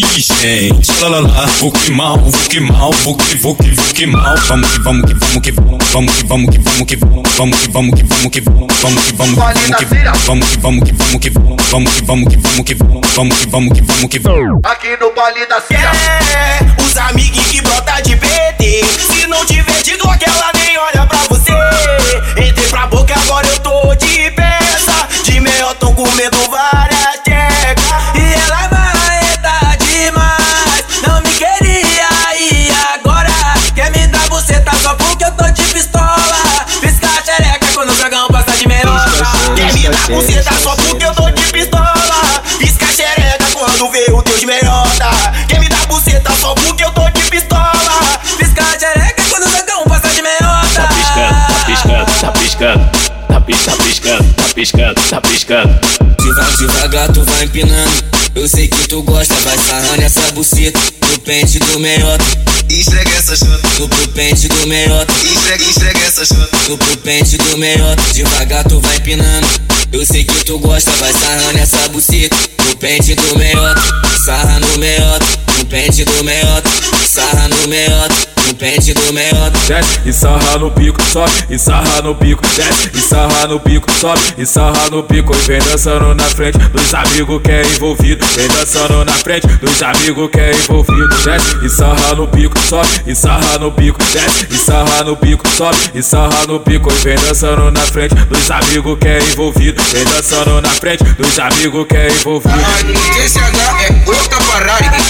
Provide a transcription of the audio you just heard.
gente. Lá, lá, lá, vou que mal, vou que mal, vou que, vou que, vou que mal. Vamos que vamos que vamos que vamos, vamos que vamos que vamos que vamos, vamos que vamos que vamos que vamos, vamos que vamos, que vamos que vamos que vamos que vamos, vamos que vamos que vamos que vamos, vamos que vamos que vamos que vamos. Aqui no baile da Cia. É, os amiguinhos me dar buceta só porque eu tô de pistola. Pisca a xereca quando vê o Deus melhora. Quer me dar buceta só porque eu tô de pistola. Pisca a xereca quando o dragão passa de melhora. Tá piscando, tá piscando, tá piscando, tá piscando, tá piscando, tá piscando. Devagar, devagar tu vai empinando. Eu sei que tu gosta, vai sarrando essa buceta no pente do meiota. Esfrega essa chota. No pro pente do meiota. Esfrega, esfrega essa chota. No pro pente do meiota. Devagar tu vai empinando. Eu sei que tu gosta, vai sarrando essa buceta no pente do meiota. Sarra no meiota, no pente do meiota. Sarra no meiota, pente do meiota. desce e sarra no pico, sobe e sarra no pico, desce e sarra no pico, sobe e sarra no pico. E vem dançando na frente dos amigos que é envolvido, vem dançando na frente dos amigos que é envolvido, desce e sarra no pico, sobe e sarra no pico, desce e sarra no pico, sobe e sarra no pico. E vem dançando na frente dos amigos que é envolvido, vem dançando na frente dos amigos que é envolvido. DCH é outra parada.